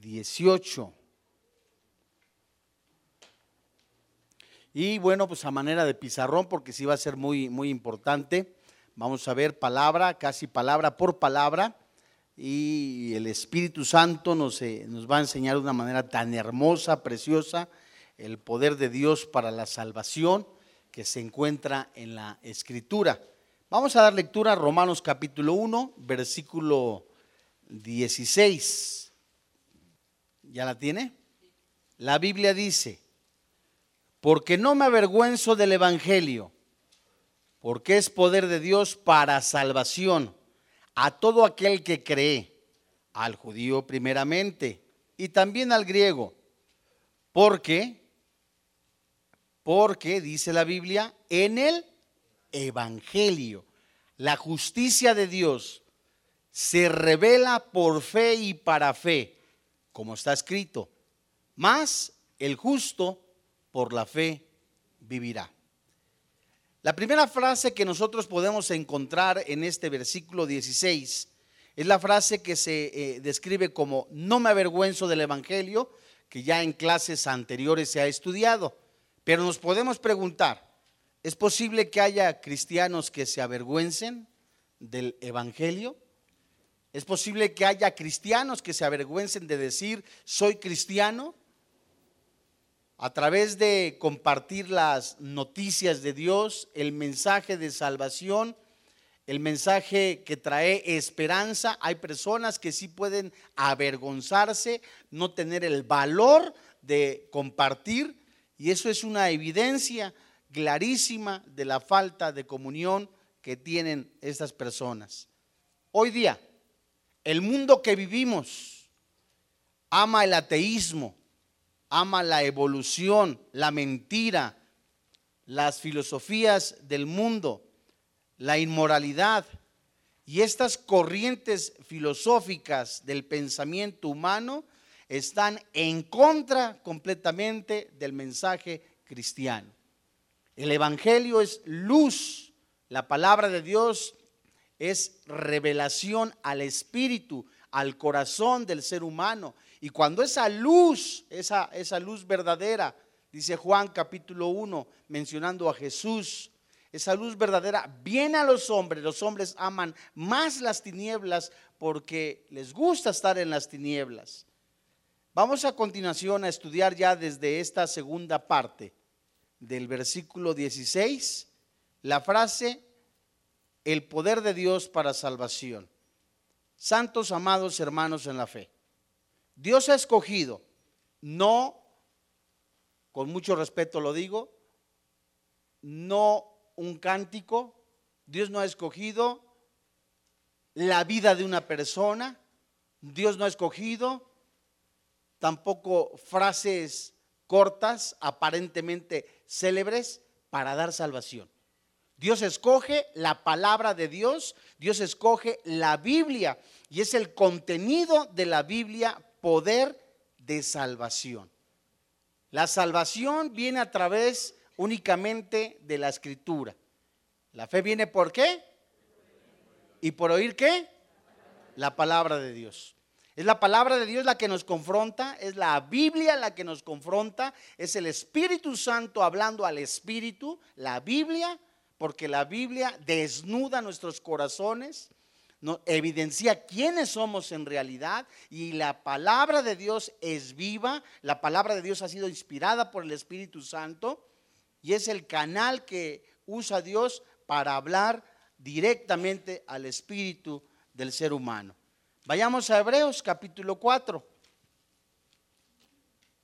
18. Y bueno, pues a manera de pizarrón, porque sí va a ser muy, muy importante, vamos a ver palabra, casi palabra por palabra, y el Espíritu Santo nos, eh, nos va a enseñar de una manera tan hermosa, preciosa, el poder de Dios para la salvación que se encuentra en la Escritura. Vamos a dar lectura a Romanos capítulo 1, versículo 16. ¿Ya la tiene? La Biblia dice, porque no me avergüenzo del Evangelio, porque es poder de Dios para salvación a todo aquel que cree, al judío primeramente y también al griego, porque, porque, dice la Biblia, en el Evangelio, la justicia de Dios se revela por fe y para fe, como está escrito, más el justo por la fe vivirá. La primera frase que nosotros podemos encontrar en este versículo 16 es la frase que se eh, describe como no me avergüenzo del Evangelio, que ya en clases anteriores se ha estudiado. Pero nos podemos preguntar, ¿es posible que haya cristianos que se avergüencen del Evangelio? ¿Es posible que haya cristianos que se avergüencen de decir soy cristiano? a través de compartir las noticias de Dios, el mensaje de salvación, el mensaje que trae esperanza. Hay personas que sí pueden avergonzarse, no tener el valor de compartir, y eso es una evidencia clarísima de la falta de comunión que tienen estas personas. Hoy día, el mundo que vivimos ama el ateísmo, ama la evolución, la mentira, las filosofías del mundo, la inmoralidad. Y estas corrientes filosóficas del pensamiento humano están en contra completamente del mensaje cristiano. El Evangelio es luz, la palabra de Dios es revelación al espíritu, al corazón del ser humano. Y cuando esa luz, esa, esa luz verdadera, dice Juan capítulo 1, mencionando a Jesús, esa luz verdadera viene a los hombres, los hombres aman más las tinieblas porque les gusta estar en las tinieblas. Vamos a continuación a estudiar ya desde esta segunda parte del versículo 16 la frase, el poder de Dios para salvación. Santos amados hermanos en la fe. Dios ha escogido, no, con mucho respeto lo digo, no un cántico, Dios no ha escogido la vida de una persona, Dios no ha escogido tampoco frases cortas, aparentemente célebres, para dar salvación. Dios escoge la palabra de Dios, Dios escoge la Biblia y es el contenido de la Biblia poder de salvación. La salvación viene a través únicamente de la escritura. La fe viene por qué? ¿Y por oír qué? La palabra de Dios. Es la palabra de Dios la que nos confronta, es la Biblia la que nos confronta, es el Espíritu Santo hablando al Espíritu, la Biblia, porque la Biblia desnuda nuestros corazones, evidencia quiénes somos en realidad y la palabra de Dios es viva, la palabra de Dios ha sido inspirada por el Espíritu Santo y es el canal que usa Dios para hablar directamente al espíritu del ser humano. Vayamos a Hebreos capítulo 4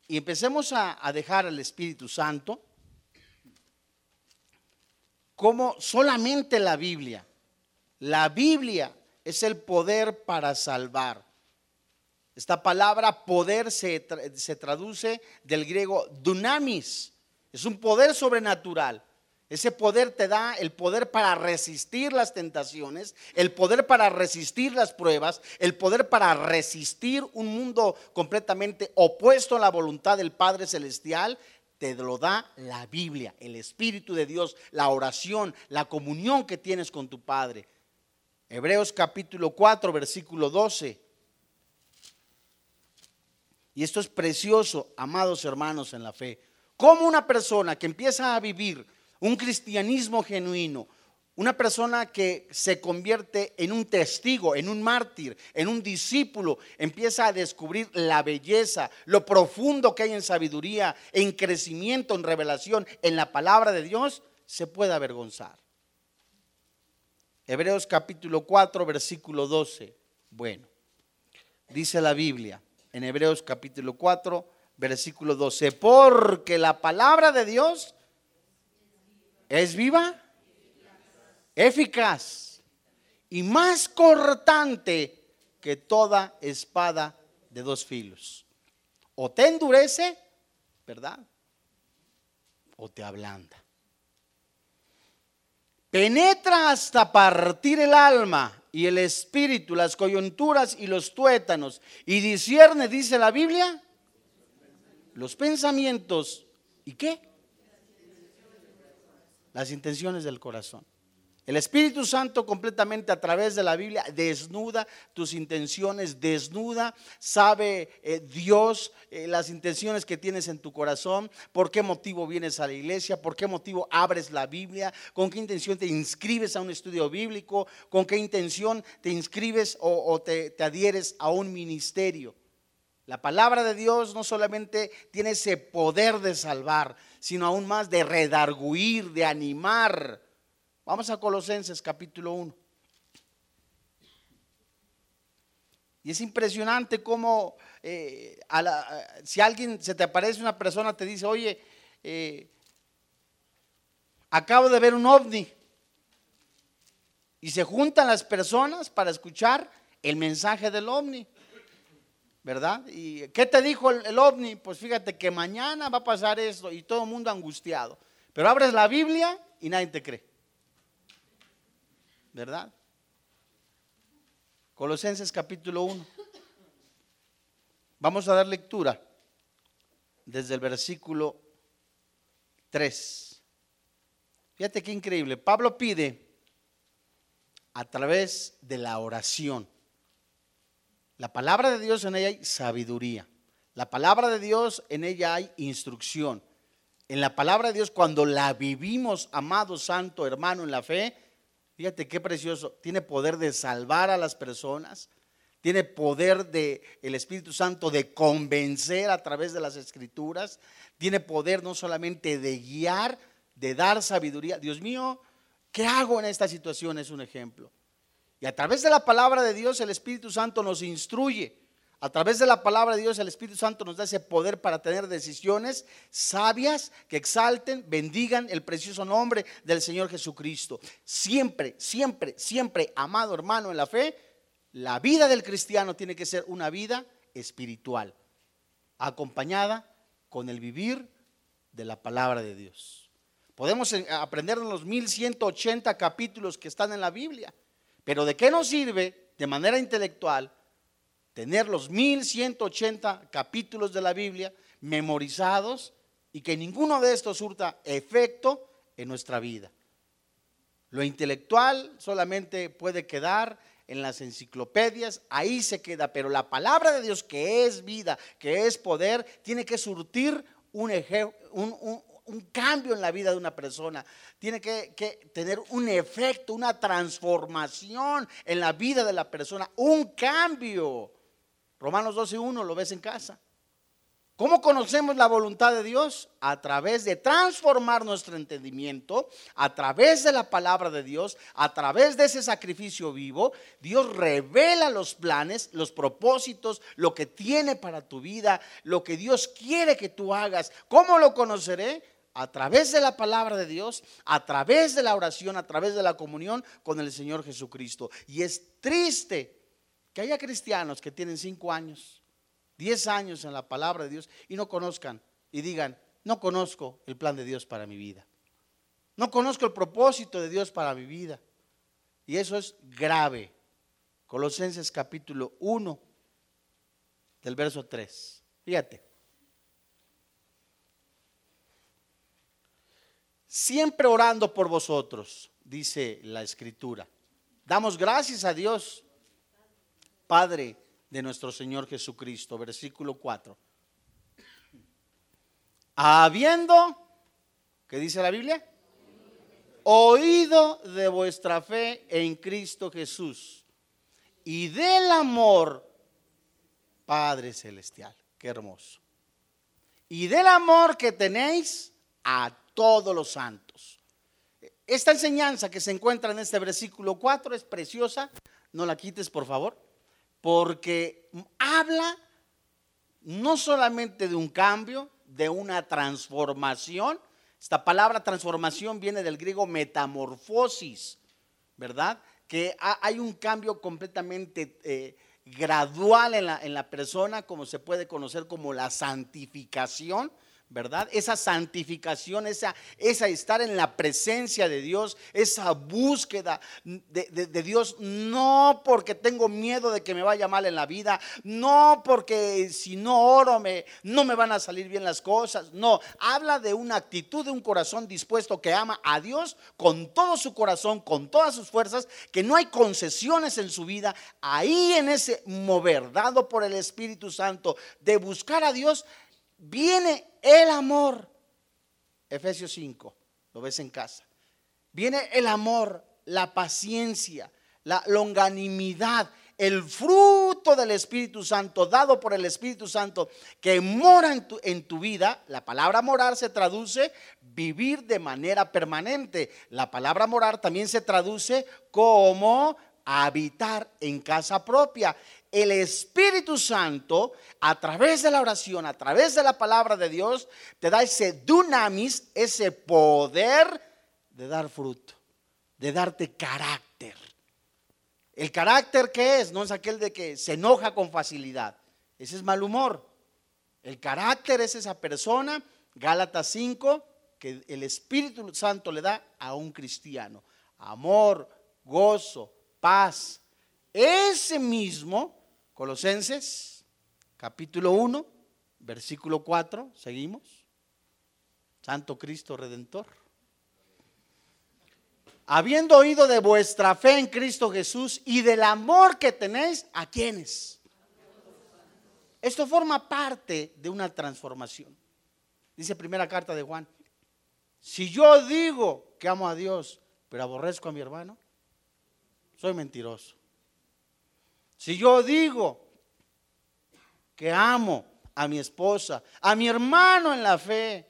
y empecemos a dejar al Espíritu Santo como solamente la Biblia. La Biblia es el poder para salvar. Esta palabra poder se, se, traduce del griego dunamis. Es un poder sobrenatural. Ese poder te da el poder para resistir las tentaciones, el poder para resistir las pruebas, el poder para resistir un mundo completamente opuesto a la voluntad del Padre Celestial. Te lo da la Biblia, el Espíritu de Dios, la oración, la comunión que tienes con tu Padre. Hebreos capítulo 4, versículo 12. Y esto es precioso, amados hermanos en la fe. Como una persona que empieza a vivir un cristianismo genuino, una persona que se convierte en un testigo, en un mártir, en un discípulo, empieza a descubrir la belleza, lo profundo que hay en sabiduría, en crecimiento, en revelación, en la palabra de Dios, se puede avergonzar. Hebreos capítulo 4, versículo 12. Bueno, dice la Biblia en Hebreos capítulo 4, versículo 12, porque la palabra de Dios es viva eficaz y más cortante que toda espada de dos filos. O te endurece, ¿verdad? O te ablanda. Penetra hasta partir el alma y el espíritu, las coyunturas y los tuétanos. Y discierne, dice la Biblia, los pensamientos. ¿Y qué? Las intenciones del corazón. El Espíritu Santo completamente a través de la Biblia desnuda tus intenciones, desnuda, sabe eh, Dios eh, las intenciones que tienes en tu corazón, por qué motivo vienes a la iglesia, por qué motivo abres la Biblia, con qué intención te inscribes a un estudio bíblico, con qué intención te inscribes o, te, te adhieres a un ministerio. La palabra de Dios no solamente tiene ese poder de salvar, sino aún más de redarguir, de animar Vamos a Colosenses capítulo 1. Y es impresionante cómo eh, si alguien se te aparece una persona, te dice, oye, eh, acabo de ver un ovni. Y se juntan las personas para escuchar el mensaje del ovni. ¿Verdad? ¿Y qué te dijo el, el ovni? Pues fíjate que mañana va a pasar esto y todo el mundo angustiado. Pero abres la Biblia y nadie te cree. ¿Verdad? Colosenses capítulo 1. Vamos a dar lectura desde el versículo 3. Fíjate qué increíble. Pablo pide a través de la oración. La palabra de Dios en ella hay sabiduría. La palabra de Dios en ella hay instrucción. En la palabra de Dios, cuando la vivimos, amado santo hermano en la fe, Fíjate qué precioso. Tiene poder de salvar a las personas. Tiene poder de el Espíritu Santo de convencer a través de las escrituras. Tiene poder no solamente de guiar, de dar sabiduría. Dios mío, ¿qué hago en esta situación? Es un ejemplo. Y a través de la palabra de Dios el Espíritu Santo nos instruye. A través de la palabra de Dios, el Espíritu Santo nos da ese poder para tener decisiones sabias que exalten, bendigan el precioso nombre del Señor Jesucristo. Siempre, siempre, siempre, amado hermano en la fe, la vida del cristiano tiene que ser una vida espiritual, acompañada con el vivir de la palabra de Dios. Podemos eh, aprender en los 1180 capítulos que están en la Biblia, pero ¿de qué nos sirve de manera intelectual? Tener los 1180 capítulos de la Biblia memorizados y que ninguno de estos surta efecto en nuestra vida. Lo intelectual solamente puede quedar en las enciclopedias, ahí se queda, pero la palabra de Dios que es vida, que es poder, tiene que surtir un, un, cambio en la vida de una persona, tiene que, que, tener un efecto, una transformación en la vida de la persona, un cambio. Romanos 12.1 lo ves en casa. ¿Cómo conocemos la voluntad de Dios? A través de transformar nuestro entendimiento, a través de la palabra de Dios, a través de ese sacrificio vivo. Dios revela los planes, los propósitos, lo que tiene para tu vida, lo que Dios quiere que tú hagas. ¿Cómo lo conoceré? A través de la palabra de Dios, a través de la oración, a través de la comunión con el Señor Jesucristo. Y es triste que haya cristianos que tienen cinco años, diez años en la palabra de Dios y no conozcan y digan, no conozco el plan de Dios para mi vida. No conozco el propósito de Dios para mi vida. Y eso es grave. Colosenses capítulo 1 del verso 3. Fíjate. Siempre orando por vosotros, dice la escritura. Damos gracias a Dios Padre, de nuestro Señor Jesucristo. Versículo 4. Habiendo, ¿qué dice la Biblia? Oído de vuestra fe en Cristo Jesús y del amor, Padre Celestial. Qué hermoso. Y del amor que tenéis a todos los santos. Esta enseñanza que se encuentra en este versículo 4 es preciosa. No la quites, por favor porque habla no solamente de un cambio, de una transformación. Esta palabra transformación viene del griego metamorfosis, ¿verdad? Que hay un cambio completamente eh, gradual en la, en la persona, como se puede conocer como la santificación ¿verdad? Esa santificación, esa, esa estar en la presencia de Dios, esa búsqueda de, Dios, no porque tengo miedo de que me vaya mal en la vida, no porque si no oro me, no me van a salir bien las cosas, no, habla de una actitud de un corazón dispuesto que ama a Dios con todo su corazón, con todas sus fuerzas, que no hay concesiones en su vida, ahí en ese mover dado por el Espíritu Santo de buscar a Dios, viene el amor. Efesios 5, lo ves en casa. Viene el amor, la paciencia, la longanimidad, el fruto del Espíritu Santo, dado por el Espíritu Santo, que mora en tu, en tu, vida. La palabra morar se traduce vivir de manera permanente. La palabra morar también se traduce como habitar en casa propia el Espíritu Santo, a través de la oración, a través de la palabra de Dios, te da ese dunamis, ese poder de dar fruto, de darte carácter. El carácter que es, no es aquel de que se enoja con facilidad. Ese es mal humor. El carácter es esa persona, Gálatas 5, que el Espíritu Santo le da a un cristiano. Amor, gozo, paz. Ese mismo Colosenses, capítulo 1, versículo 4, seguimos. Santo Cristo Redentor. Habiendo oído de vuestra fe en Cristo Jesús y del amor que tenéis, ¿a quienes? Esto forma parte de una transformación. Dice primera carta de Juan, si yo digo que amo a Dios, pero aborrezco a mi hermano, soy mentiroso. Si yo digo que amo a mi esposa, a mi hermano en la fe,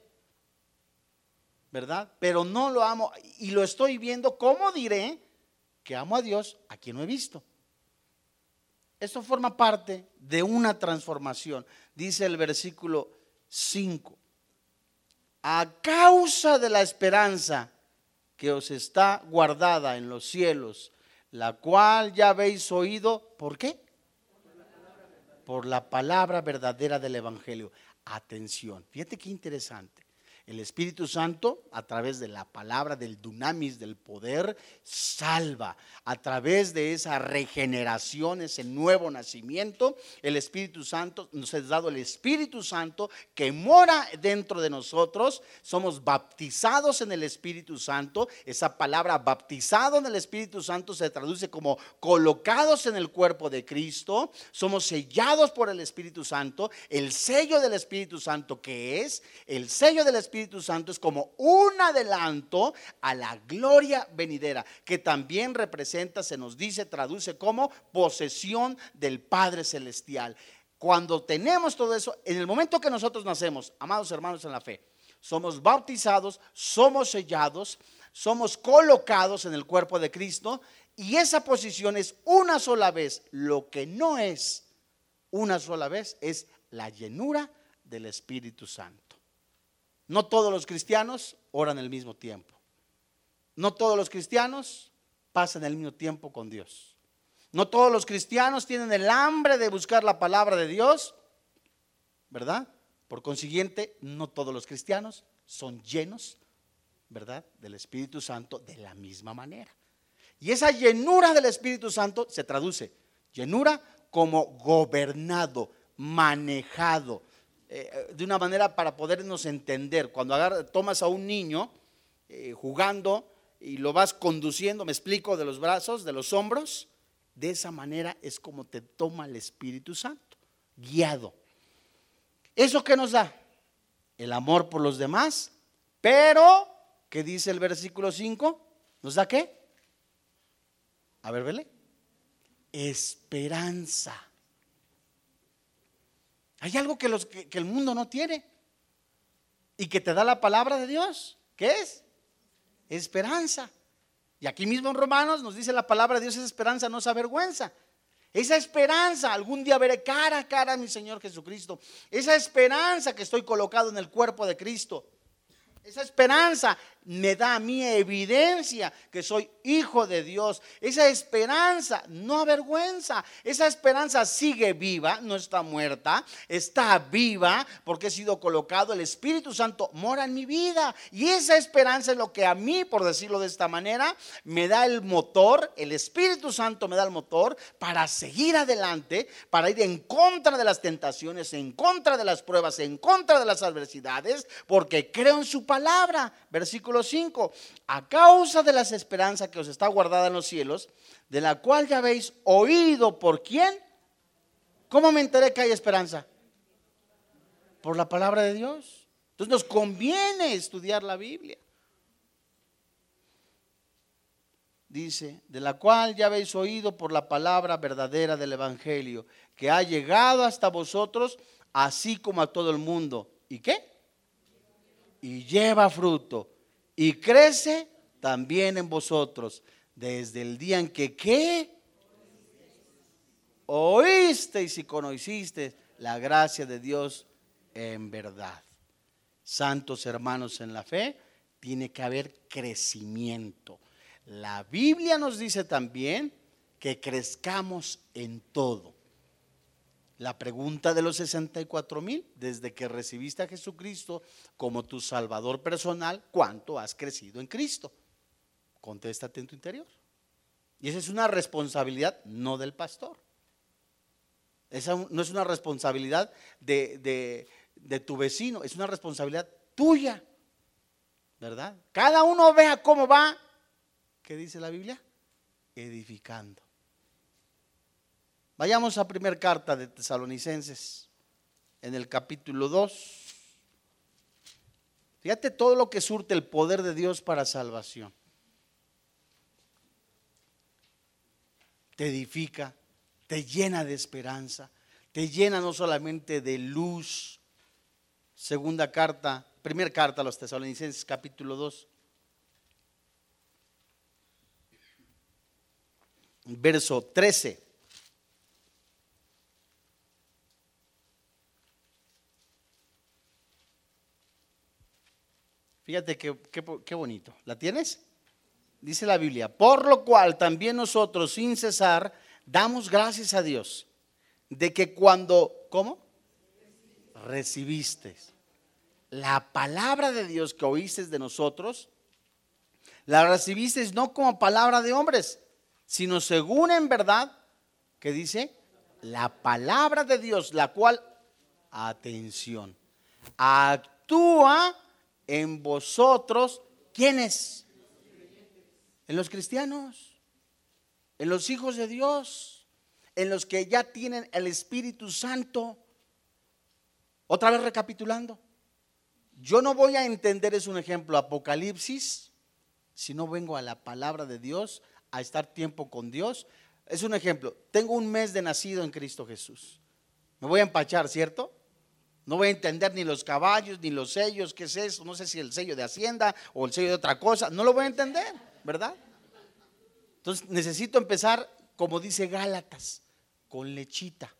¿verdad? Pero no lo amo y lo estoy viendo, ¿cómo diré que amo a Dios a quien no he visto? Esto forma parte de una transformación. Dice el versículo 5. A causa de la esperanza que os está guardada en los cielos, la cual ya habéis oído, ¿por qué? Por la palabra verdadera del Evangelio. Atención, fíjate qué interesante. El Espíritu Santo, a través de la palabra del dunamis, del poder, salva. A través de esa regeneración, ese nuevo nacimiento, el Espíritu Santo, nos ha dado el Espíritu Santo que mora dentro de nosotros. Somos bautizados en el Espíritu Santo. Esa palabra bautizado en el Espíritu Santo se traduce como colocados en el cuerpo de Cristo. Somos sellados por el Espíritu Santo. El sello del Espíritu Santo que es el sello del Espíritu Espíritu Santo es como un adelanto a la gloria venidera, que también representa, se nos dice, traduce como posesión del Padre Celestial. Cuando tenemos todo eso, en el momento que nosotros nacemos, amados hermanos en la fe, somos bautizados, somos sellados, somos colocados en el cuerpo de Cristo y esa posición es una sola vez. Lo que no es una sola vez es la llenura del Espíritu Santo. No todos los cristianos oran al mismo tiempo. No todos los cristianos pasan el mismo tiempo con Dios. No todos los cristianos tienen el hambre de buscar la palabra de Dios, ¿verdad? Por consiguiente, no todos los cristianos son llenos, ¿verdad? Del Espíritu Santo de la misma manera. Y esa llenura del Espíritu Santo se traduce, llenura como gobernado, manejado, eh, de una manera para podernos entender. Cuando tomas a un niño eh, jugando y lo vas conduciendo, me explico, de los brazos, de los hombros, De esa manera es como te toma el Espíritu Santo, guiado. ¿Eso qué nos da? El amor por los demás, pero, ¿qué dice el versículo 5? ¿Nos da qué? A ver, vele. Esperanza. Hay algo que, los, que, el mundo no tiene y que te da la palabra de Dios. ¿Qué es? Esperanza. Y aquí mismo en Romanos nos dice la palabra de Dios es esperanza, no es avergüenza. Esa esperanza, algún día veré cara a cara a mi Señor Jesucristo. Esa esperanza que estoy colocado en el cuerpo de Cristo. Esa esperanza me da a mí evidencia que soy hijo de Dios. Esa esperanza no avergüenza. Esa esperanza sigue viva, no está muerta, está viva porque he sido colocado. El Espíritu Santo mora en mi vida. Y esa esperanza es lo que a mí, por decirlo de esta manera, me da el motor. El Espíritu Santo me da el motor para seguir adelante, para ir en contra de las tentaciones, en contra de las pruebas, en contra de las adversidades, porque creo en su palabra. Versículo 5. A causa de las esperanzas que os está guardada en los cielos, de la cual ya habéis oído por quién. ¿Cómo me enteré que hay esperanza? Por la palabra de Dios. Entonces nos conviene estudiar la Biblia. Dice, de la cual ya habéis oído por la palabra verdadera del Evangelio, que ha llegado hasta vosotros, así como a todo el mundo. ¿Y qué? Y lleva fruto y crece también en vosotros desde el día en que ¿qué? oísteis y conocisteis la gracia de Dios en verdad. Santos hermanos en la fe, tiene que haber crecimiento. La Biblia nos dice también que crezcamos en todo. La pregunta de los 64 mil, desde que recibiste a Jesucristo como tu Salvador personal, ¿cuánto has crecido en Cristo? Contéstate en tu interior. Y esa es una responsabilidad no del pastor. Esa no es una responsabilidad de, de tu vecino, es una responsabilidad tuya. ¿Verdad? Cada uno vea cómo va. ¿Qué dice la Biblia? Edificando. Vayamos a primera carta de Tesalonicenses, en el capítulo 2. Fíjate todo lo que surte el poder de Dios para salvación. Te edifica, te llena de esperanza, te llena no solamente de luz. Segunda carta, primera carta a los tesalonicenses, capítulo 2. Verso 13. Fíjate qué, bonito. ¿La tienes? Dice la Biblia, por lo cual también nosotros sin cesar damos gracias a Dios de que cuando, ¿cómo? Recibiste la palabra de Dios que oíste de nosotros, la recibiste no como palabra de hombres, sino según en verdad, que dice, la palabra de Dios, la cual, atención, actúa en vosotros, ¿quiénes? En los cristianos, en los hijos de Dios, en los que ya tienen el Espíritu Santo. Otra vez recapitulando, yo no voy a entender, es un ejemplo, Apocalipsis, si no vengo a la palabra de Dios, a estar tiempo con Dios. Es un ejemplo, tengo un mes de nacido en Cristo Jesús. Me voy a empachar, ¿cierto? No voy a entender ni los caballos, ni los sellos, qué es eso. No sé si el sello de Hacienda o el sello de otra cosa. No lo voy a entender, ¿verdad? Entonces necesito empezar, como dice Gálatas, con lechita.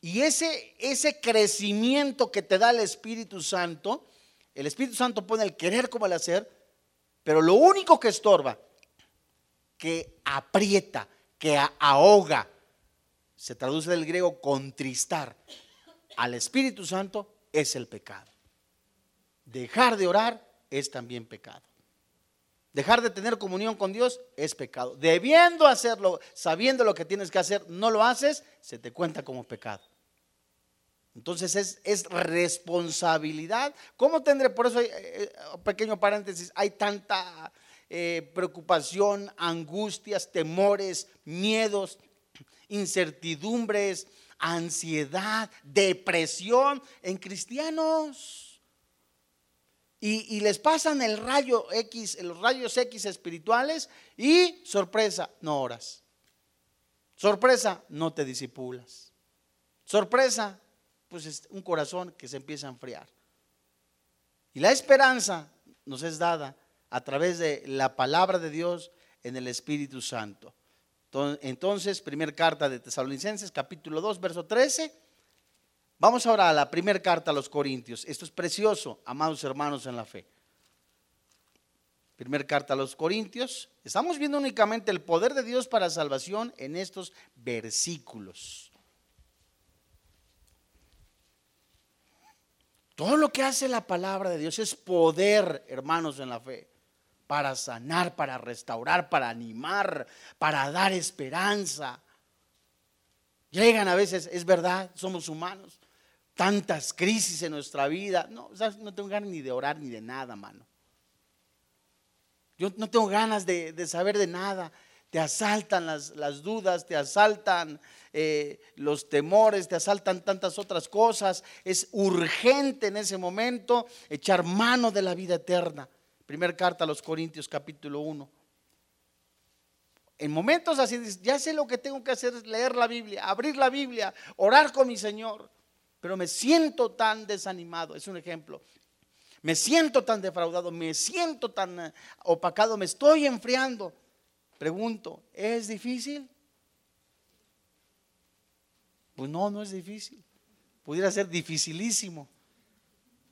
Y ese, ese crecimiento que te da el Espíritu Santo, el Espíritu Santo pone el querer como el hacer, pero lo único que estorba, que aprieta, que ahoga, se traduce del griego contristar al Espíritu Santo es el pecado. Dejar de orar es también pecado. Dejar de tener comunión con Dios es pecado. Debiendo hacerlo, sabiendo lo que tienes que hacer, no lo haces, se te cuenta como pecado. Entonces es, es responsabilidad. ¿Cómo tendré? Por eso, hay, eh, eh, pequeño paréntesis, hay tanta eh, preocupación, angustias, temores, miedos, incertidumbres, ansiedad, depresión en cristianos. Y, les pasan el rayo X, los rayos X espirituales y sorpresa, no oras. Sorpresa, no te disipulas. Sorpresa, pues es un corazón que se empieza a enfriar. Y la esperanza nos es dada a través de la palabra de Dios en el Espíritu Santo. Entonces, primera carta de Tesalonicenses, capítulo 2, verso 13. Vamos ahora a la primera carta a los Corintios. Esto es precioso, amados hermanos en la fe. Primera carta a los Corintios. Estamos viendo únicamente el poder de Dios para salvación en estos versículos. Todo lo que hace la palabra de Dios es poder, hermanos, en la fe, para sanar, para restaurar, para animar, para dar esperanza. Llegan a veces, es verdad, somos humanos, tantas crisis en nuestra vida. No, no tengo ganas ni de orar ni de nada, mano. Yo no tengo ganas de, saber de nada te asaltan las, dudas, te asaltan eh, los temores, te asaltan tantas otras cosas. Es urgente en ese momento echar mano de la vida eterna. Primer carta a los Corintios capítulo 1. En momentos así, ya sé lo que tengo que hacer, es leer la Biblia, abrir la Biblia, orar con mi Señor, pero me siento tan desanimado, es un ejemplo. Me siento tan defraudado, me siento tan eh, opacado, me estoy enfriando. Pregunto, ¿es difícil? Pues no, no es difícil. Pudiera ser dificilísimo.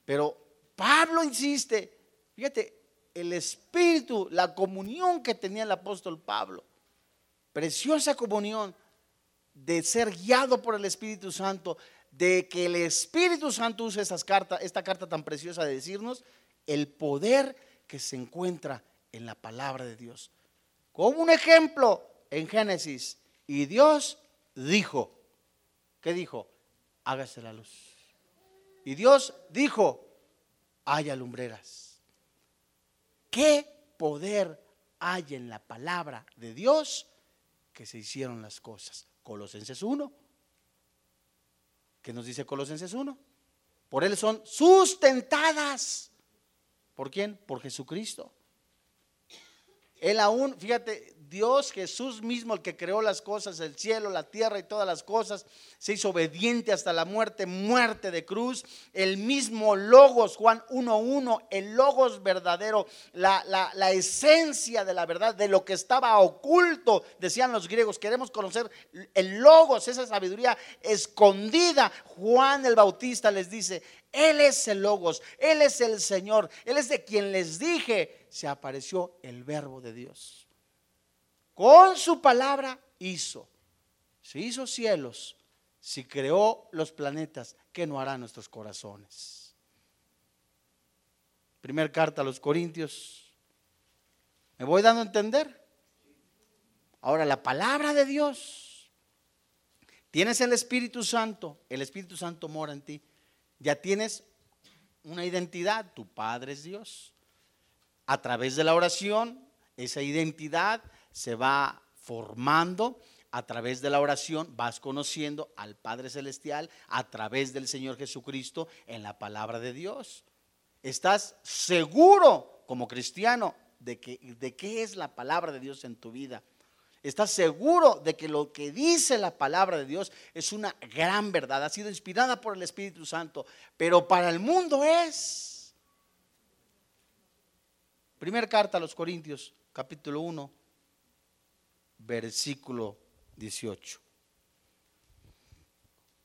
Pero Pablo insiste, fíjate, el espíritu, la comunión que tenía el apóstol Pablo, preciosa comunión de ser guiado por el Espíritu Santo, de que el Espíritu Santo use esas cartas, esta carta tan preciosa de decirnos el poder que se encuentra en la palabra de Dios. Como un ejemplo en Génesis. Y Dios dijo, ¿qué dijo? Hágase la luz. Y Dios dijo, haya lumbreras. ¿Qué poder hay en la palabra de Dios que se hicieron las cosas? Colosenses 1. ¿Qué nos dice Colosenses 1? Por Él son sustentadas. ¿Por quién? Por Jesucristo. Él aún, fíjate, Dios Jesús mismo, el que creó las cosas, el cielo, la tierra y todas las cosas, se hizo obediente hasta la muerte, muerte de cruz. El mismo Logos, Juan 1.1, el Logos verdadero, la, la, esencia de la verdad, de lo que estaba oculto, decían los griegos. Queremos conocer el Logos, esa sabiduría escondida. Juan el Bautista les dice, Él es el Logos, Él es el Señor, Él es de quien les dije se apareció el verbo de Dios. Con su palabra hizo. Si hizo cielos, si creó los planetas, ¿qué no hará nuestros corazones? Primer carta a los Corintios. ¿Me voy dando a entender? Ahora, la palabra de Dios. Tienes el Espíritu Santo, el Espíritu Santo mora en ti. Ya tienes una identidad, tu Padre es Dios a través de la oración, esa identidad se va formando. A través de la oración vas conociendo al Padre Celestial a través del Señor Jesucristo en la palabra de Dios. Estás seguro como cristiano de, que, de qué es la palabra de Dios en tu vida. Estás seguro de que lo que dice la palabra de Dios es una gran verdad, ha sido inspirada por el Espíritu Santo, pero para el mundo es Primera carta a los Corintios, capítulo 1, versículo 18.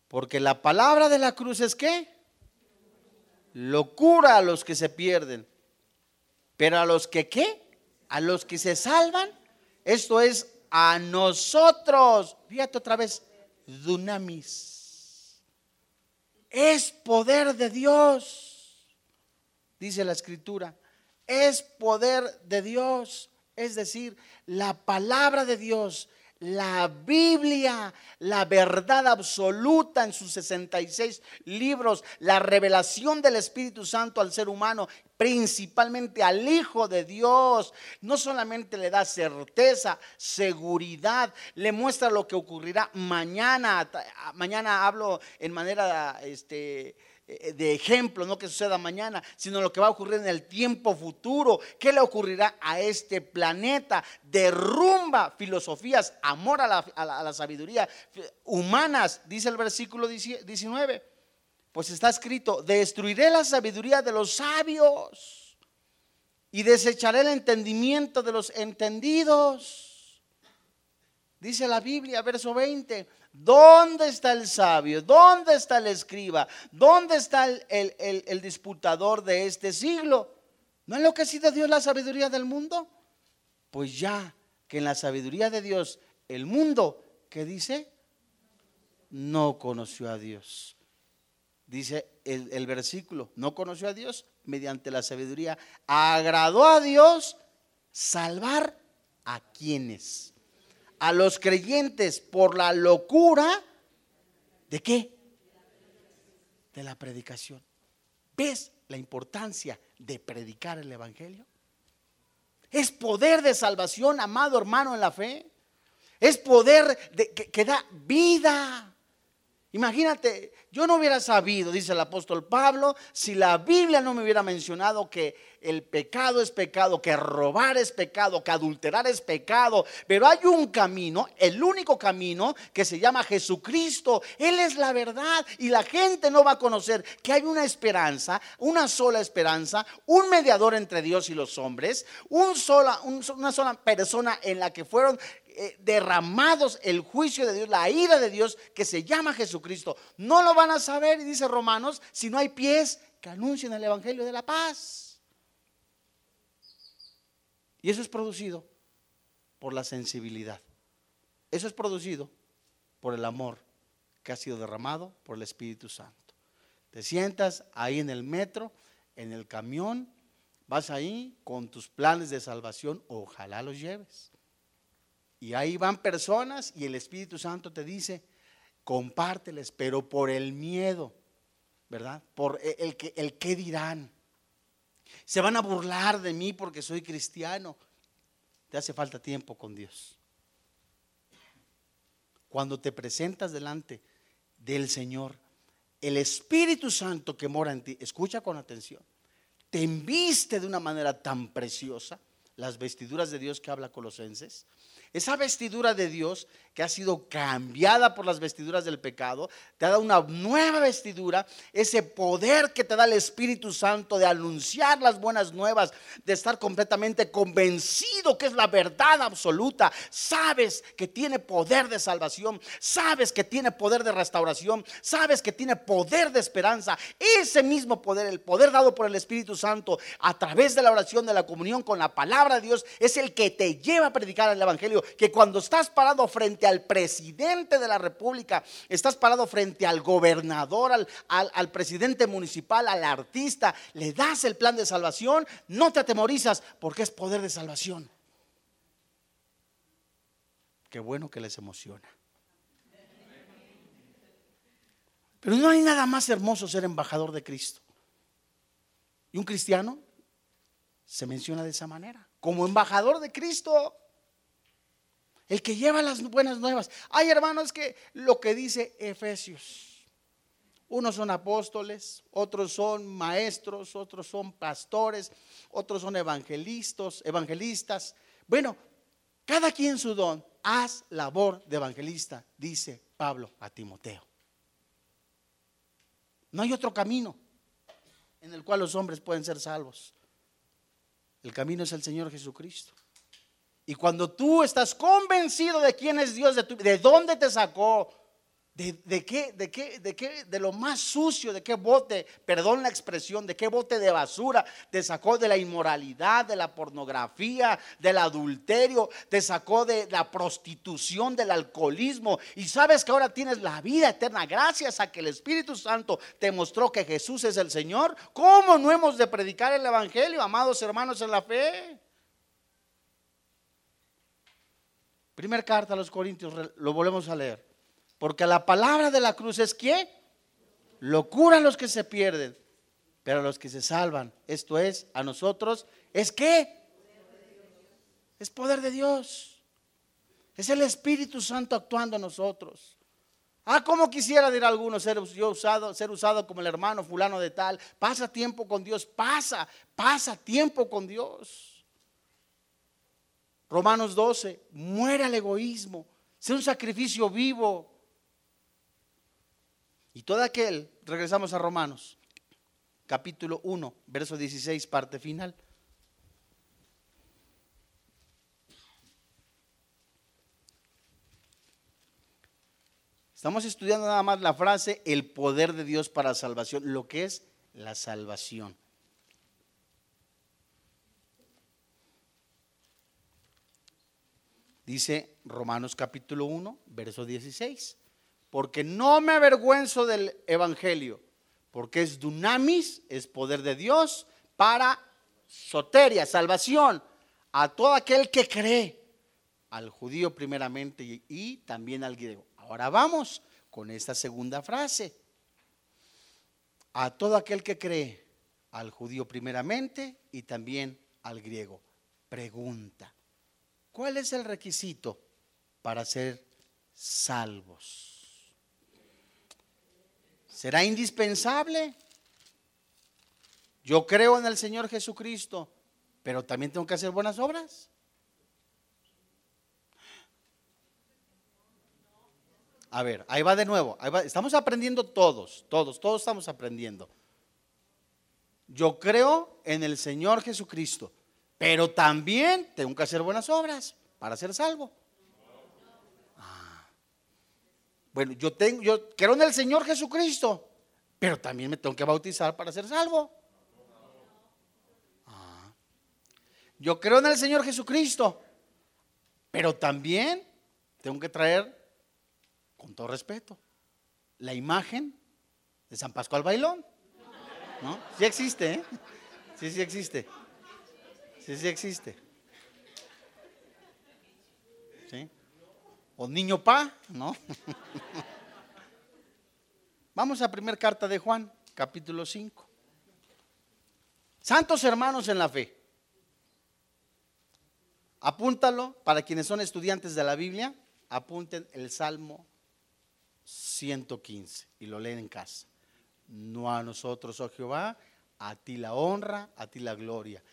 Porque la palabra de la cruz es qué? Locura a los que se pierden. Pero a los que qué? A los que se salvan. Esto es a nosotros. Fíjate otra vez. Dunamis. Es poder de Dios. Dice la escritura es poder de Dios. Es decir, la palabra de Dios La Biblia, la verdad absoluta en sus 66 libros, la revelación del Espíritu Santo al ser humano, principalmente al Hijo de Dios, no solamente le da certeza, seguridad, le muestra lo que ocurrirá mañana. Mañana hablo en manera este, de ejemplo, no que suceda mañana, sino lo que va a ocurrir en el tiempo futuro. ¿Qué le ocurrirá a este planeta? Derrumba filosofías, amor a la, sabiduría humanas, dice el versículo 19. Pues está escrito, destruiré la sabiduría de los sabios y desecharé el entendimiento de los entendidos. Dice la Biblia, verso 20. ¿Dónde está el sabio? ¿Dónde está el escriba? ¿Dónde está el, disputador de este siglo? ¿No ha enloquecido Dios la sabiduría del mundo? Pues ya que en la sabiduría de Dios el mundo, ¿qué dice? No conoció a Dios. Dice el, el versículo, no conoció a Dios mediante la sabiduría. Agradó a Dios salvar a quienes a los creyentes por la locura de qué? De la predicación. ¿Ves la importancia de predicar el Evangelio? Es poder de salvación, amado hermano en la fe. Es poder de, que, que da vida. Imagínate, yo no hubiera sabido, dice el apóstol Pablo, si la Biblia no me hubiera mencionado que el pecado es pecado, que robar es pecado, que adulterar es pecado. Pero hay un camino, el único camino que se llama Jesucristo. Él es la verdad y la gente no va a conocer que hay una esperanza, una sola esperanza, un mediador entre Dios y los hombres, una sola persona en la que fueron eh, derramados el juicio de Dios, la ira de Dios que se llama Jesucristo. No lo van a saber, dice Romanos, si no hay pies que anuncien el Evangelio de la paz. Y eso es producido por la sensibilidad. Eso es producido por el amor que ha sido derramado por el Espíritu Santo. Te sientas ahí en el metro, en el camión, vas ahí con tus planes de salvación, ojalá los lleves. Y ahí van personas y el Espíritu Santo te dice, compárteles, pero por el miedo, ¿verdad? Por el que, el que dirán. Se van a burlar de mí porque soy cristiano. Te hace falta tiempo con Dios. Cuando te presentas delante del Señor, el Espíritu Santo que mora en ti, escucha con atención, te enviste de una manera tan preciosa, las vestiduras de Dios que habla Colosenses, esa vestidura de Dios que ha sido cambiada por las vestiduras del pecado, te ha dado una nueva vestidura, ese poder que te da el Espíritu Santo de anunciar las buenas nuevas, de estar completamente convencido que es la verdad absoluta. Sabes que tiene poder de salvación, sabes que tiene poder de restauración, sabes que tiene poder de esperanza. Ese mismo poder, el poder dado por el Espíritu Santo a través de la oración, de la comunión con la palabra de Dios, es el que te lleva a predicar el Evangelio que cuando estás parado frente al presidente de la República, estás parado frente al gobernador, al, al presidente municipal, al artista, le das el plan de salvación, no te atemorizas porque es poder de salvación. Qué bueno que les emociona. Pero no hay nada más hermoso ser embajador de Cristo. Y un cristiano se menciona de esa manera, como embajador de Cristo. El que lleva las buenas nuevas. Hay hermanos que lo que dice Efesios. Unos son apóstoles, otros son maestros, otros son pastores, otros son evangelistas, evangelistas. Bueno, cada quien su don, haz labor de evangelista, dice Pablo a Timoteo. No hay otro camino en el cual los hombres pueden ser salvos. El camino es el Señor Jesucristo. Y cuando tú estás convencido de quién es Dios, de, de dónde te sacó, de, qué, de, qué, de qué, de lo más sucio, de qué bote, perdón la expresión, de qué bote de basura te sacó de la inmoralidad, de la pornografía, del adulterio, te sacó de la prostitución, del alcoholismo. Y sabes que ahora tienes la vida eterna gracias a que el Espíritu Santo te mostró que Jesús es el Señor. ¿Cómo no hemos de predicar el Evangelio, amados hermanos en la fe? Primer carta a los Corintios, lo volvemos a leer. Porque la palabra de la cruz es que locura a los que se pierden, pero a los que se salvan, esto es, a nosotros, es que es poder de Dios. Es el Espíritu Santo actuando en nosotros. Ah, como quisiera decir algunos ser yo usado, ser usado como el hermano fulano de tal. Pasa tiempo con Dios, pasa, pasa tiempo con Dios. Romanos 12, muere al egoísmo, sea un sacrificio vivo. Y todo aquel, regresamos a Romanos, capítulo 1, verso 16, parte final. Estamos estudiando nada más la frase el poder de Dios para salvación, lo que es la salvación. Dice Romanos capítulo 1, verso 16. Porque no me avergüenzo del Evangelio, porque es dunamis, es poder de Dios para soteria, salvación, a todo aquel que cree, al judío primeramente y, y también al griego. Ahora vamos con esta segunda frase. A todo aquel que cree, al judío primeramente y también al griego. Pregunta. ¿Cuál es el requisito para ser salvos? ¿Será indispensable? Yo creo en el Señor Jesucristo, pero también tengo que hacer buenas obras. A ver, ahí va de nuevo. Estamos aprendiendo todos, todos, todos estamos aprendiendo. Yo creo en el Señor Jesucristo, pero también tengo que hacer buenas obras para ser salvo. Ah. Bueno, yo tengo, yo creo en el Señor Jesucristo, pero también me tengo que bautizar para ser salvo. Ah. Yo creo en el Señor Jesucristo, pero también tengo que traer, con todo respeto, la imagen de San Pascual Bailón. ¿No? Sí existe, ¿eh? Sí, sí existe. Sí, sí existe. ¿Sí? O niño pa, ¿no? Vamos a primera carta de Juan, capítulo 5. Santos hermanos en la fe. Apúntalo para quienes son estudiantes de la Biblia, apunten el Salmo 115 y lo leen en casa. No a nosotros, oh Jehová, a ti la honra, a ti la gloria.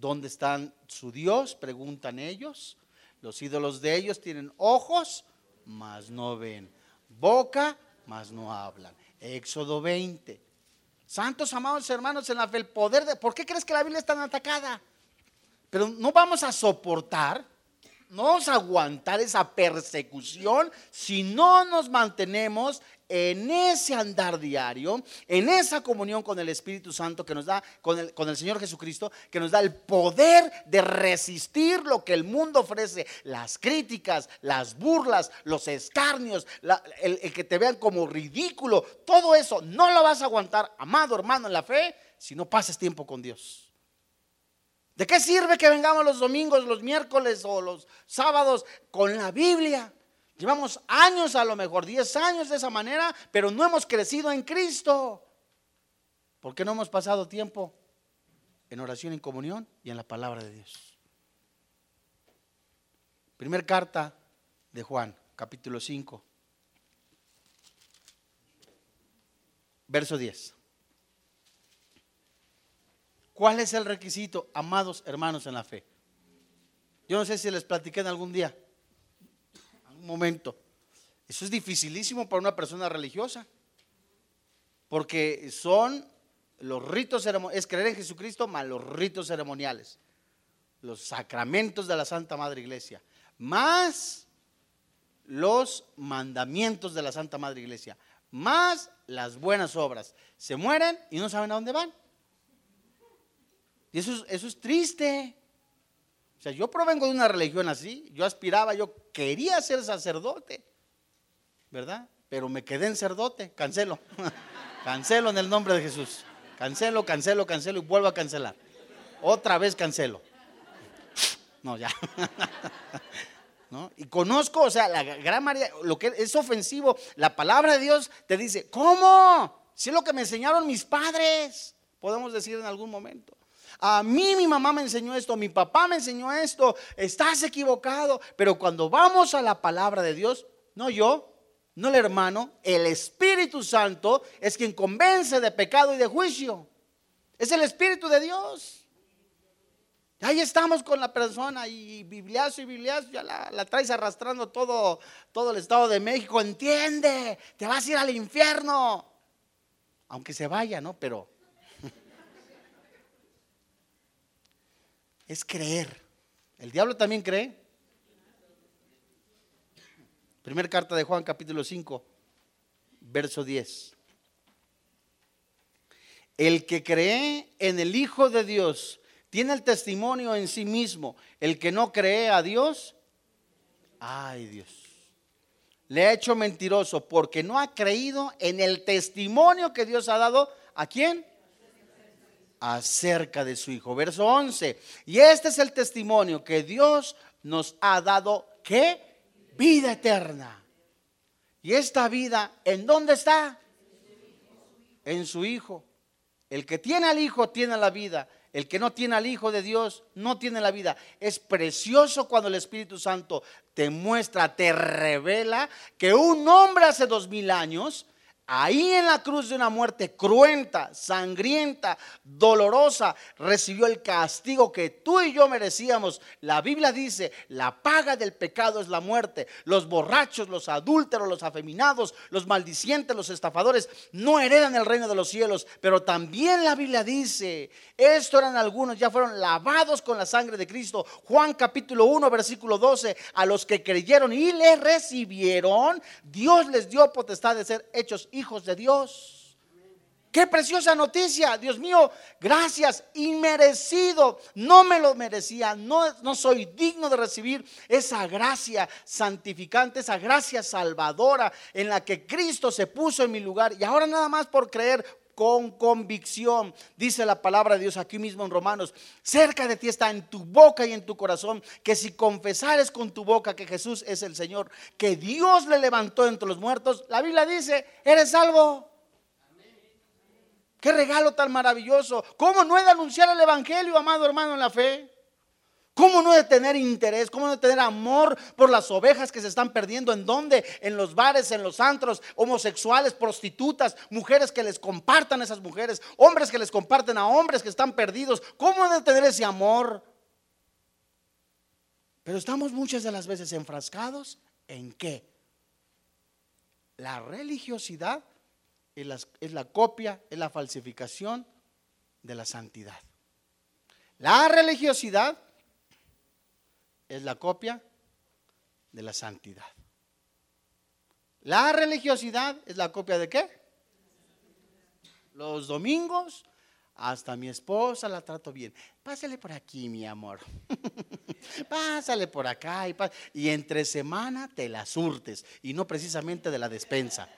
¿Dónde están su Dios? Preguntan ellos. Los ídolos de ellos tienen ojos, mas no ven. Boca, mas no hablan. Éxodo 20. Santos amados hermanos en la fe, el poder de... ¿Por qué crees que la Biblia es tan atacada? Pero no vamos a soportar no vamos a aguantar esa persecución si no nos mantenemos en ese andar diario, en esa comunión con el Espíritu Santo que nos da, con el, Señor Jesucristo, que nos da el poder de resistir lo que el mundo ofrece, las críticas, las burlas, los escarnios, el, el que te vean como ridículo, todo eso no lo vas a aguantar, amado hermano en la fe, si no pasas tiempo con Dios. ¿De qué sirve que vengamos los domingos, los miércoles o los sábados con la Biblia? Llevamos años, a lo mejor 10 años de esa manera, pero no hemos crecido en Cristo. ¿Por qué no hemos pasado tiempo en oración, en comunión y en la palabra de Dios? Primer carta de Juan, capítulo 5, verso 10. ¿Cuál es el requisito, amados hermanos en la fe? Yo no sé si les platiqué en algún día, momento. Eso es dificilísimo para una persona religiosa, porque son los ritos es creer en Jesucristo más los ritos ceremoniales, los sacramentos de la Santa Madre Iglesia, más los mandamientos de la Santa Madre Iglesia, más las buenas obras. Se mueren y no saben a dónde van. Y eso es, eso es triste. Sea, yo provengo de una religión así. Yo aspiraba, yo quería ser sacerdote. ¿Verdad? Pero me quedé en. Cancelo. cancelo en el nombre de Jesús. Cancelo, cancelo, cancelo y vuelvo a cancelar. Otra vez cancelo. No, ya. ¿no? Y conozco, o sea, la gran mayoría, lo que es ofensivo, la palabra de Dios te dice, ¿cómo? Si es lo que me enseñaron mis padres, podemos decir en algún momento. A mí mi mamá me enseñó esto, mi papá me enseñó esto, estás equivocado. Pero cuando vamos a la palabra de Dios, no yo, no el hermano, el Espíritu Santo es quien convence de pecado y de juicio. Es el Espíritu de Dios. Ahí estamos con la persona y bibliazo y bibliazo, ya la, la, traes arrastrando todo, todo el Estado de México. Entiende, te vas a ir al infierno. Aunque se vaya, ¿no? Pero es creer. El diablo también cree. Primera carta de Juan capítulo 5, verso 10. El que cree en el Hijo de Dios tiene el testimonio en sí mismo. El que no cree a Dios, ay Dios, le ha hecho mentiroso porque no ha creído en el testimonio que Dios ha dado. ¿A quién? Acerca de su Hijo. Verso 11. Y este es el testimonio que Dios nos ha dado. ¿Qué? Vida eterna. Y esta vida, ¿en dónde está? En su Hijo. El que tiene al Hijo tiene la vida. El que no tiene al Hijo de Dios no tiene la vida. Es precioso cuando el Espíritu Santo te muestra, te revela que un hombre hace dos mil años Ahí en la cruz de una muerte cruenta, sangrienta, dolorosa, recibió el castigo que tú y yo merecíamos. La Biblia dice, la paga del pecado es la muerte. Los borrachos, los adúlteros, los afeminados, los maldicientes, los estafadores, no heredan el reino de los cielos. Pero también la Biblia dice, esto eran algunos, ya fueron lavados con la sangre de Cristo. Juan capítulo 1, versículo 12, a los que creyeron y le recibieron, Dios les dio potestad de ser hechos hijos de Dios. Qué preciosa noticia, Dios mío, gracias, inmerecido, no me lo merecía, no, no soy digno de recibir esa gracia santificante, esa gracia salvadora en la que Cristo se puso en mi lugar y ahora nada más por creer con convicción. Dice la palabra de Dios aquí mismo en Romanos, cerca de ti está en tu boca y en tu corazón, que si confesares con tu boca que Jesús es el Señor, que Dios le levantó entre los muertos, la Biblia dice, eres salvo. Qué regalo tan maravilloso. ¿Cómo no he de anunciar el Evangelio, amado hermano, en la fe? ¿Cómo no de tener interés? ¿Cómo no de tener amor por las ovejas que se están perdiendo? ¿En dónde? En los bares, en los antros, homosexuales, prostitutas, mujeres que les compartan a esas mujeres, hombres que les comparten a hombres que están perdidos. ¿Cómo de tener ese amor? Pero estamos muchas de las veces enfrascados en qué? La religiosidad es la, es la copia, es la falsificación de la santidad. La religiosidad es la copia de la santidad. La religiosidad es la copia de qué? Los domingos, hasta mi esposa la trato bien. Pásale por aquí, mi amor. Pásale por acá y, y entre semana te la surtes y no precisamente de la despensa.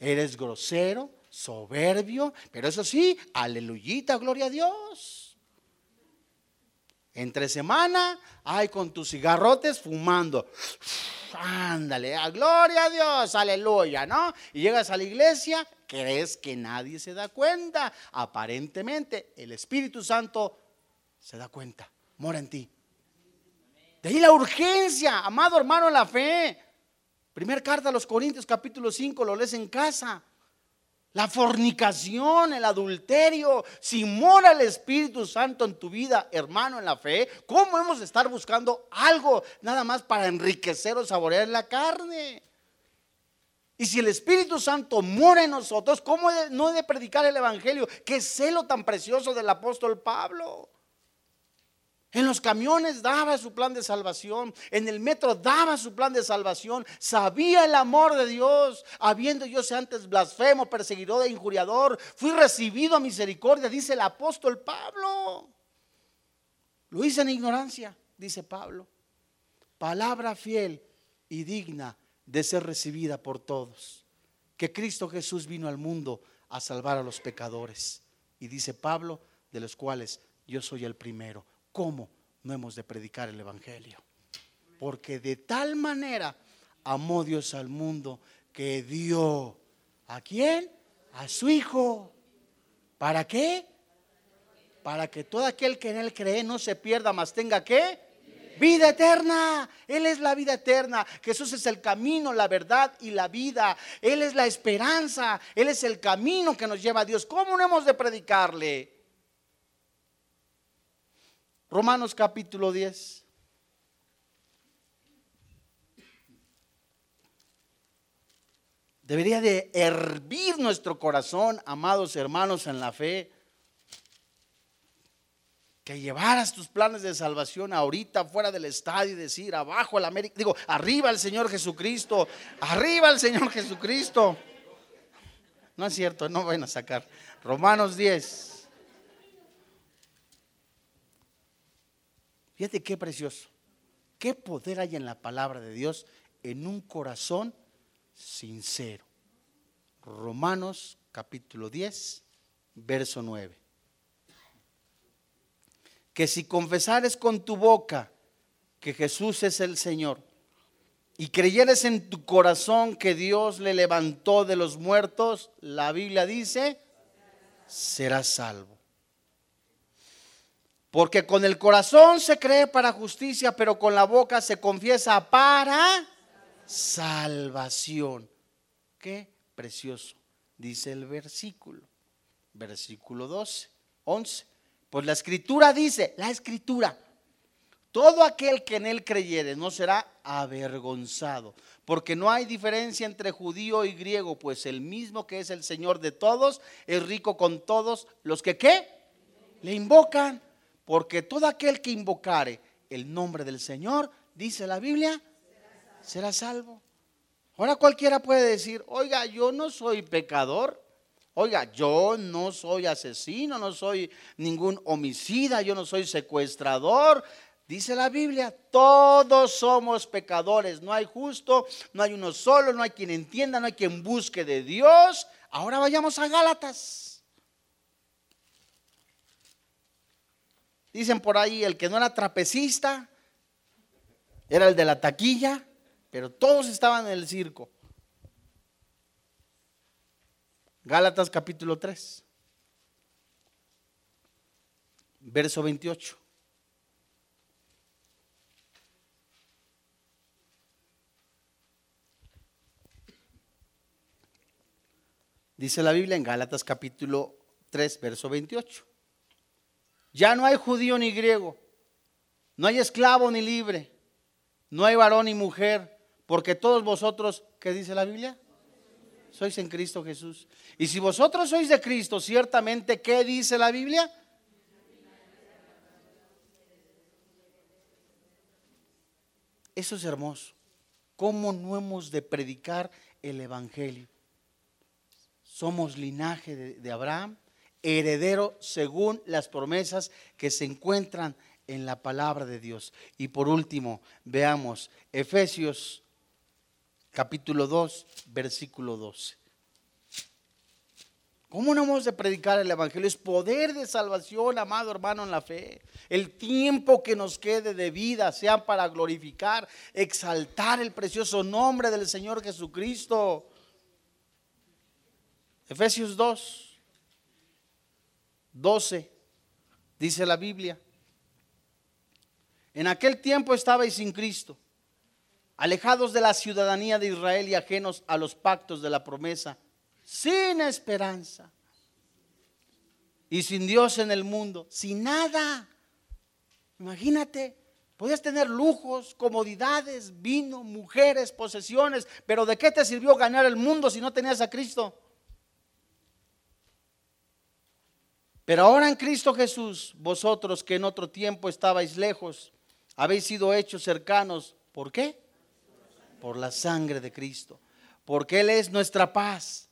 Eres grosero, soberbio, pero eso sí, aleluyita, gloria a Dios. Entre semana, ay, con tus cigarrotes fumando. Ándale, a gloria a Dios, aleluya, ¿no? Y llegas a la iglesia, crees que nadie se da cuenta. Aparentemente, el Espíritu Santo se da cuenta, mora en ti. De ahí la urgencia, amado hermano, la fe. Primer carta a los Corintios, capítulo 5, lo lees en casa. La fornicación, el adulterio, si mora el Espíritu Santo en tu vida, hermano, en la fe, ¿cómo hemos de estar buscando algo nada más para enriquecer o saborear la carne? Y si el Espíritu Santo mora en nosotros, ¿cómo no de predicar el Evangelio? Qué celo tan precioso del apóstol Pablo. En los camiones daba su plan de salvación, en el metro daba su plan de salvación, sabía el amor de Dios, habiendo yo antes blasfemo, perseguidor e injuriador, fui recibido a misericordia, dice el apóstol Pablo. Lo hice en ignorancia, dice Pablo. Palabra fiel y digna de ser recibida por todos. Que Cristo Jesús vino al mundo a salvar a los pecadores. Y dice Pablo, de los cuales yo soy el primero. ¿Cómo? no hemos de predicar el Evangelio. Porque de tal manera amó Dios al mundo que dio a quién? A su Hijo. ¿Para qué? Para que todo aquel que en Él cree no se pierda, más tenga que vida eterna. Él es la vida eterna. Jesús es el camino, la verdad y la vida. Él es la esperanza. Él es el camino que nos lleva a Dios. ¿Cómo no hemos de predicarle? Romanos capítulo 10. Debería de hervir nuestro corazón, amados hermanos en la fe, que llevaras tus planes de salvación ahorita fuera del estadio y decir abajo el América, digo, arriba el Señor Jesucristo, arriba el Señor Jesucristo. No es cierto, no vayan a sacar. Romanos 10. Fíjate qué precioso. Qué poder hay en la palabra de Dios en un corazón sincero. Romanos capítulo 10, verso 9. Que si confesares con tu boca que Jesús es el Señor y creyeres en tu corazón que Dios le levantó de los muertos, la Biblia dice, serás salvo. Porque con el corazón se cree para justicia, pero con la boca se confiesa para salvación. Qué precioso, dice el versículo. Versículo 12, 11. Pues la escritura dice, la escritura, todo aquel que en él creyere no será avergonzado, porque no hay diferencia entre judío y griego, pues el mismo que es el Señor de todos es rico con todos los que qué? Le invocan, porque todo aquel que invocare el nombre del Señor, dice la Biblia, será salvo. Ahora cualquiera puede decir, oiga, yo no soy pecador. Oiga, yo no soy asesino, no soy ningún homicida, yo no soy secuestrador. Dice la Biblia, todos somos pecadores, no hay justo, no hay uno solo, no hay quien entienda, no hay quien busque de Dios. Ahora vayamos a Gálatas. Dicen por ahí, el que no era trapecista, era el de la taquilla, pero todos estaban en el circo. Gálatas capítulo 3, verso 28. Dice la Biblia en Gálatas capítulo 3, verso 28. Ya no hay judío ni griego, no hay esclavo ni libre, no hay varón ni mujer, porque todos vosotros, ¿qué dice la Biblia? Sois en Cristo Jesús. Y si vosotros sois de Cristo, ciertamente, ¿qué dice la Biblia? Eso es hermoso. ¿Cómo no hemos de predicar el Evangelio? Somos linaje de, de Abraham, heredero según las promesas que se encuentran en la palabra de Dios. Y por último, veamos Efesios capítulo 2, versículo 12. ¿Cómo no hemos de predicar el Evangelio? Es poder de salvación, amado hermano en la fe. El tiempo que nos quede de vida sea para glorificar, exaltar el precioso nombre del Señor Jesucristo. Efesios 2, 12, dice la Biblia. En aquel tiempo estabais sin Cristo alejados de la ciudadanía de Israel y ajenos a los pactos de la promesa, sin esperanza y sin Dios en el mundo, sin nada. Imagínate, podías tener lujos, comodidades, vino, mujeres, posesiones, pero ¿de qué te sirvió ganar el mundo si no tenías a Cristo? Pero ahora en Cristo Jesús, vosotros que en otro tiempo estabais lejos, habéis sido hechos cercanos. ¿Por qué? por la sangre de Cristo, porque Él es nuestra paz,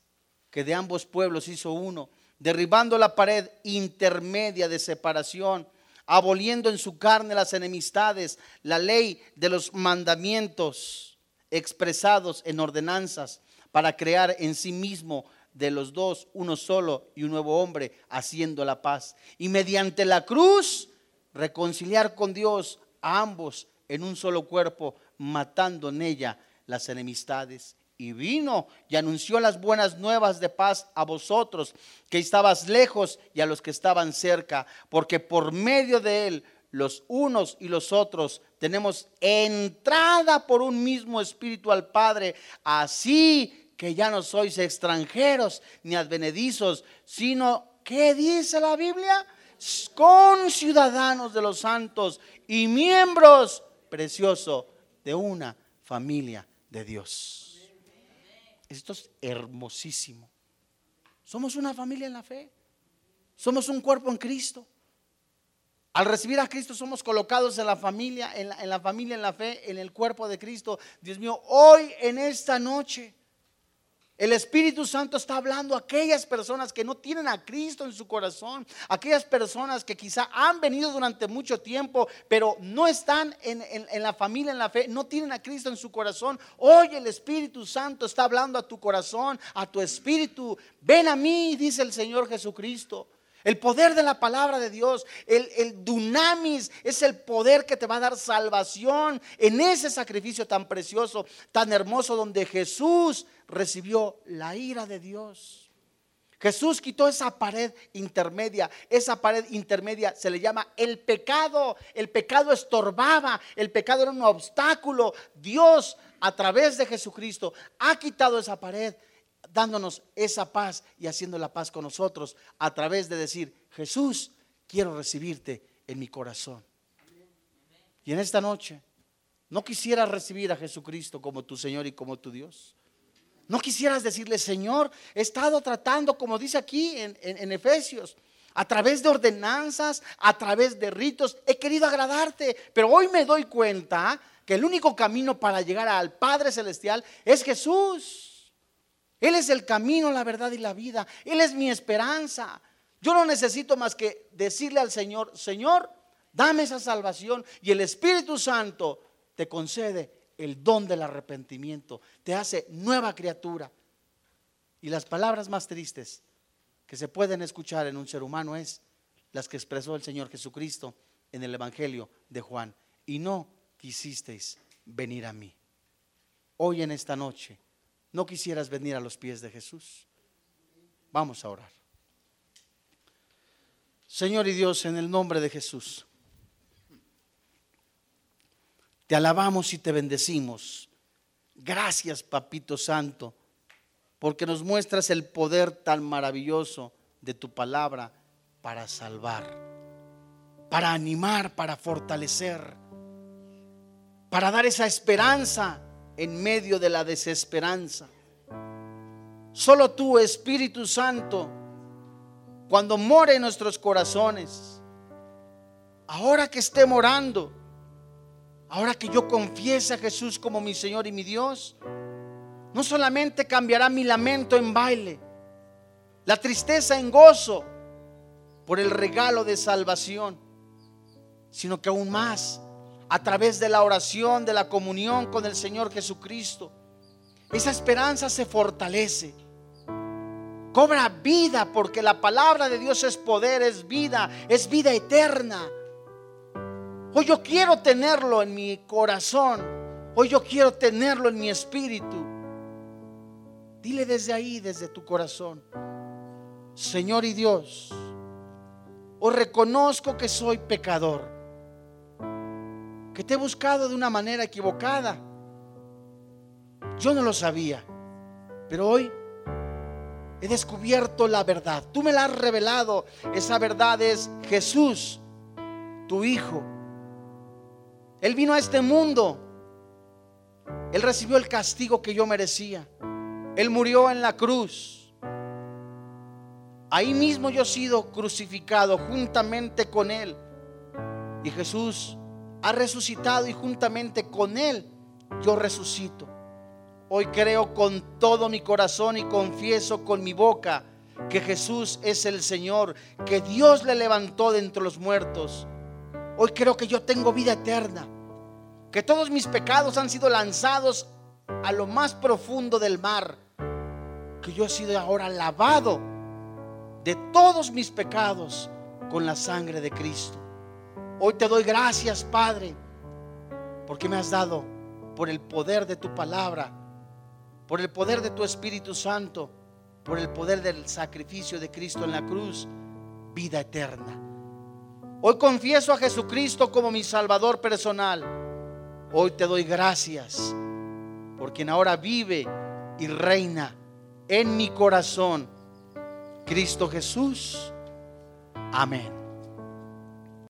que de ambos pueblos hizo uno, derribando la pared intermedia de separación, aboliendo en su carne las enemistades, la ley de los mandamientos expresados en ordenanzas, para crear en sí mismo de los dos uno solo y un nuevo hombre, haciendo la paz. Y mediante la cruz reconciliar con Dios a ambos en un solo cuerpo, matando en ella las enemistades. Y vino y anunció las buenas nuevas de paz a vosotros, que estabas lejos y a los que estaban cerca, porque por medio de él los unos y los otros tenemos entrada por un mismo espíritu al Padre. Así que ya no sois extranjeros ni advenedizos, sino, ¿qué dice la Biblia? Con ciudadanos de los santos y miembros preciosos de una familia de Dios. Esto es hermosísimo. Somos una familia en la fe. Somos un cuerpo en Cristo. Al recibir a Cristo somos colocados en la familia, en la, en la, familia, en la fe, en el cuerpo de Cristo. Dios mío, hoy en esta noche, el Espíritu Santo está hablando a aquellas personas que no tienen a Cristo en su corazón, aquellas personas que quizá han venido durante mucho tiempo, pero no están en, en, en, la familia, en la fe, no tienen a Cristo en su corazón. Hoy el Espíritu Santo está hablando a tu corazón, a tu espíritu. Ven a mí, dice el Señor Jesucristo. El poder de la palabra de Dios, el, el, dunamis, es el poder que te va a dar salvación en ese sacrificio tan precioso, tan hermoso, donde Jesús recibió la ira de Dios. Jesús quitó esa pared intermedia. Esa pared intermedia se le llama el pecado. El pecado estorbaba, el pecado era un obstáculo. Dios, a través de Jesucristo, ha quitado esa pared dándonos esa paz y haciendo la paz con nosotros a través de decir, Jesús, quiero recibirte en mi corazón. Y en esta noche, no quisieras recibir a Jesucristo como tu Señor y como tu Dios. No quisieras decirle, Señor, he estado tratando, como dice aquí en, en, en Efesios, a través de ordenanzas, a través de ritos, he querido agradarte, pero hoy me doy cuenta que el único camino para llegar al Padre Celestial es Jesús. Él es el camino, la verdad y la vida. Él es mi esperanza. Yo no necesito más que decirle al Señor, Señor, dame esa salvación y el Espíritu Santo te concede el don del arrepentimiento, te hace nueva criatura. Y las palabras más tristes que se pueden escuchar en un ser humano es las que expresó el Señor Jesucristo en el Evangelio de Juan. Y no quisisteis venir a mí. Hoy en esta noche no quisieras venir a los pies de Jesús. Vamos a orar. Señor y Dios, en el nombre de Jesús, te alabamos y te bendecimos. Gracias, Papito Santo, porque nos muestras el poder tan maravilloso de tu palabra para salvar, para animar, para fortalecer, para dar esa esperanza en medio de la desesperanza. Solo tú, Espíritu Santo, cuando more en nuestros corazones, ahora que esté morando, ahora que yo confiese a Jesús como mi Señor y mi Dios, no solamente cambiará mi lamento en baile, la tristeza en gozo por el regalo de salvación, sino que aún más a través de la oración, de la comunión con el Señor Jesucristo. Esa esperanza se fortalece. Cobra vida porque la palabra de Dios es poder, es vida, es vida eterna. Hoy yo quiero tenerlo en mi corazón. Hoy yo quiero tenerlo en mi espíritu. Dile desde ahí, desde tu corazón. Señor y Dios, os reconozco que soy pecador que te he buscado de una manera equivocada. Yo no lo sabía, pero hoy he descubierto la verdad. Tú me la has revelado. Esa verdad es Jesús, tu Hijo. Él vino a este mundo. Él recibió el castigo que yo merecía. Él murió en la cruz. Ahí mismo yo he sido crucificado juntamente con Él. Y Jesús ha resucitado y juntamente con Él yo resucito. Hoy creo con todo mi corazón y confieso con mi boca que Jesús es el Señor, que Dios le levantó de entre los muertos. Hoy creo que yo tengo vida eterna, que todos mis pecados han sido lanzados a lo más profundo del mar, que yo he sido ahora lavado de todos mis pecados con la sangre de Cristo. Hoy te doy gracias, Padre, porque me has dado por el poder de tu palabra, por el poder de tu Espíritu Santo, por el poder del sacrificio de Cristo en la cruz, vida eterna. Hoy confieso a Jesucristo como mi Salvador personal. Hoy te doy gracias por quien ahora vive y reina en mi corazón, Cristo Jesús. Amén.